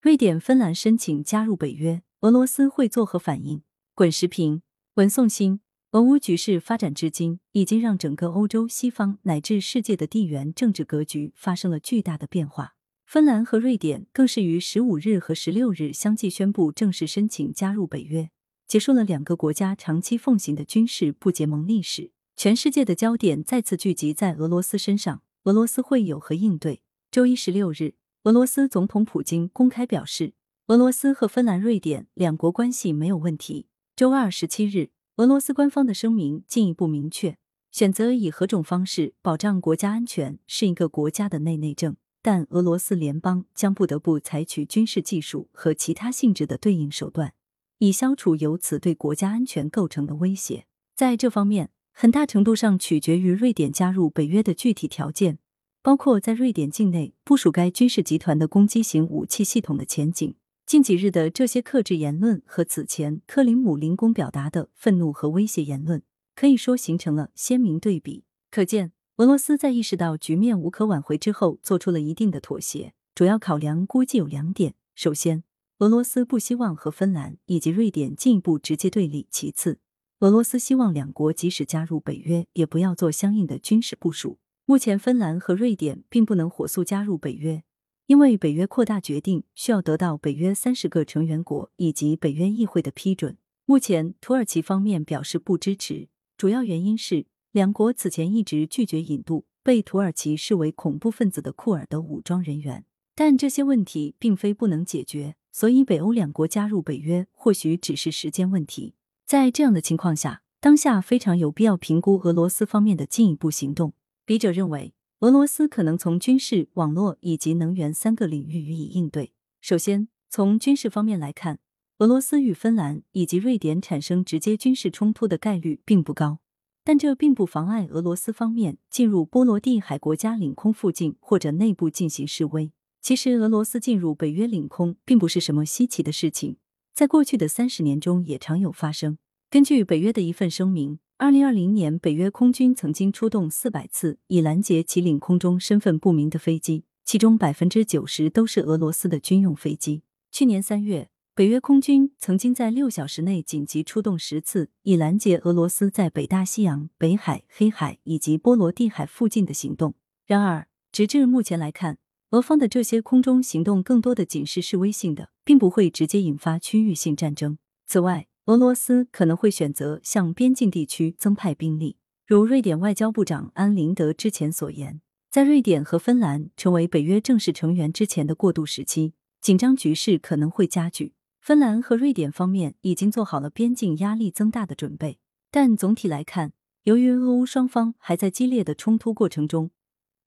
瑞典、芬兰申请加入北约，俄罗斯会作何反应？滚石屏文颂新，俄乌局势发展至今，已经让整个欧洲、西方乃至世界的地缘政治格局发生了巨大的变化。芬兰和瑞典更是于十五日和十六日相继宣布正式申请加入北约，结束了两个国家长期奉行的军事不结盟历史。全世界的焦点再次聚集在俄罗斯身上，俄罗斯会有何应对？周一十六日。俄罗斯总统普京公开表示，俄罗斯和芬兰、瑞典两国关系没有问题。周二十七日，俄罗斯官方的声明进一步明确，选择以何种方式保障国家安全是一个国家的内内政，但俄罗斯联邦将不得不采取军事技术和其他性质的对应手段，以消除由此对国家安全构成的威胁。在这方面，很大程度上取决于瑞典加入北约的具体条件。包括在瑞典境内部署该军事集团的攻击型武器系统的前景。近几日的这些克制言论和此前克林姆林宫表达的愤怒和威胁言论，可以说形成了鲜明对比。可见，俄罗斯在意识到局面无可挽回之后，做出了一定的妥协。主要考量估计有两点：首先，俄罗斯不希望和芬兰以及瑞典进一步直接对立；其次，俄罗斯希望两国即使加入北约，也不要做相应的军事部署。目前，芬兰和瑞典并不能火速加入北约，因为北约扩大决定需要得到北约三十个成员国以及北约议会的批准。目前，土耳其方面表示不支持，主要原因是两国此前一直拒绝引渡被土耳其视为恐怖分子的库尔德武装人员。但这些问题并非不能解决，所以北欧两国加入北约或许只是时间问题。在这样的情况下，当下非常有必要评估俄罗斯方面的进一步行动。笔者认为，俄罗斯可能从军事、网络以及能源三个领域予以应对。首先，从军事方面来看，俄罗斯与芬兰以及瑞典产生直接军事冲突的概率并不高，但这并不妨碍俄罗斯方面进入波罗的海国家领空附近或者内部进行示威。其实，俄罗斯进入北约领空并不是什么稀奇的事情，在过去的三十年中也常有发生。根据北约的一份声明。二零二零年，北约空军曾经出动四百次，以拦截其领空中身份不明的飞机，其中百分之九十都是俄罗斯的军用飞机。去年三月，北约空军曾经在六小时内紧急出动十次，以拦截俄罗斯在北大西洋、北海、黑海以及波罗的海附近的行动。然而，直至目前来看，俄方的这些空中行动更多的仅是示威性的，并不会直接引发区域性战争。此外，俄罗斯可能会选择向边境地区增派兵力，如瑞典外交部长安林德之前所言，在瑞典和芬兰成为北约正式成员之前的过渡时期，紧张局势可能会加剧。芬兰和瑞典方面已经做好了边境压力增大的准备，但总体来看，由于俄乌双方还在激烈的冲突过程中，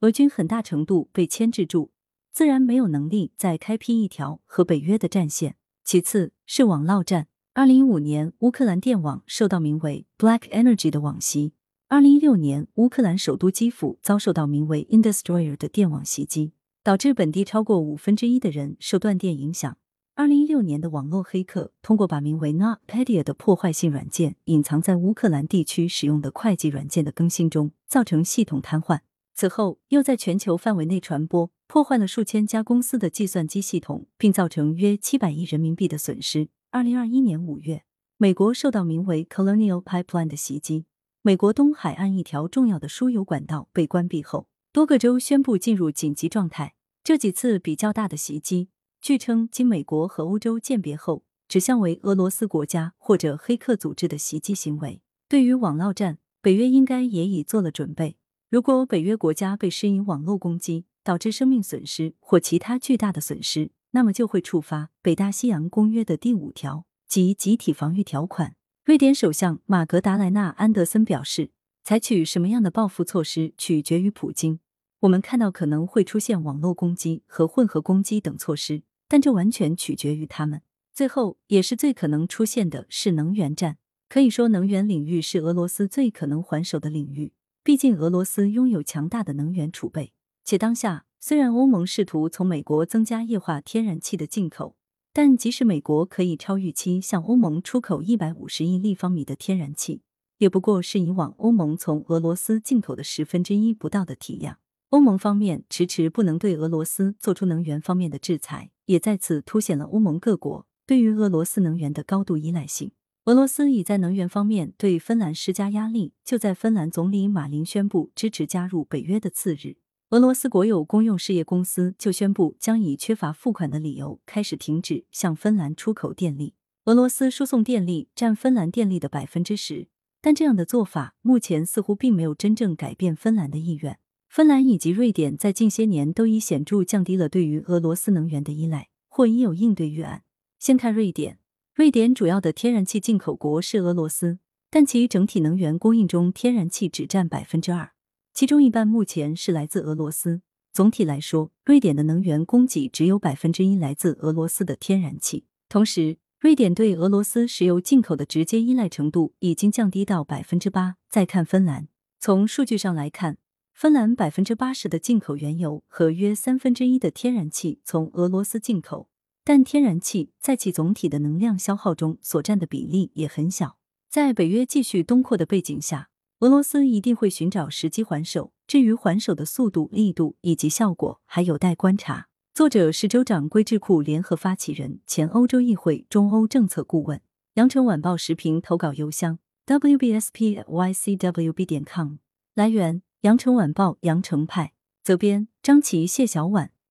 俄军很大程度被牵制住，自然没有能力再开辟一条和北约的战线。其次是网络战。二零一五年，乌克兰电网受到名为 Black Energy 的网袭。二零一六年，乌克兰首都基辅遭受到名为 Indestroyer 的电网袭击，导致本地超过五分之一的人受断电影响。二零一六年的网络黑客通过把名为 NotPetya 的破坏性软件隐藏在乌克兰地区使用的会计软件的更新中，造成系统瘫痪。此后，又在全球范围内传播，破坏了数千家公司的计算机系统，并造成约七百亿人民币的损失。二零二一年五月，美国受到名为 Colonial Pipeline 的袭击。美国东海岸一条重要的输油管道被关闭后，多个州宣布进入紧急状态。这几次比较大的袭击，据称经美国和欧洲鉴别后，指向为俄罗斯国家或者黑客组织的袭击行为。对于网络战，北约应该也已做了准备。如果北约国家被施以网络攻击，导致生命损失或其他巨大的损失。那么就会触发北大西洋公约的第五条及集体防御条款。瑞典首相马格达莱纳·安德森表示，采取什么样的报复措施取决于普京。我们看到可能会出现网络攻击和混合攻击等措施，但这完全取决于他们。最后也是最可能出现的是能源战。可以说，能源领域是俄罗斯最可能还手的领域。毕竟，俄罗斯拥有强大的能源储备，且当下。虽然欧盟试图从美国增加液化天然气的进口，但即使美国可以超预期向欧盟出口一百五十亿立方米的天然气，也不过是以往欧盟从俄罗斯进口的十分之一不到的体量。欧盟方面迟迟不能对俄罗斯做出能源方面的制裁，也再次凸显了欧盟各国对于俄罗斯能源的高度依赖性。俄罗斯已在能源方面对芬兰施加压力。就在芬兰总理马林宣布支持加入北约的次日，俄罗斯国有公用事业公司就宣布将以缺乏付款的理由开始停止向芬兰出口电力。俄罗斯输送电力占芬兰电力的百分之十，但这样的做法目前似乎并没有真正改变芬兰的意愿。芬兰以及瑞典在近些年都已显著降低了对于俄罗斯能源的依赖，或已有应对预案。先看瑞典，瑞典主要的天然气进口国是俄罗斯，但其整体能源供应中天然气只占百分之二，其中一半目前是来自俄罗斯。总体来说，瑞典的能源供给只有百分之一来自俄罗斯的天然气。同时，瑞典对俄罗斯石油进口的直接依赖程度已经降低到百分之八。再看芬兰，从数据上来看。芬兰百分之八十的进口原油和约三分之一的天然气从俄罗斯进口，但天然气在其总体的能量消耗中所占的比例也很小。在北约继续东扩的背景下，俄罗斯一定会寻找时机还手。至于还手的速度、力度以及效果，还有待观察。作者是州长归智库联合发起人、前欧洲议会中欧政策顾问。羊城晚报时评投稿邮箱：wbspycwb 点 com。来源。羊城晚报羊城派责编张琪谢小婉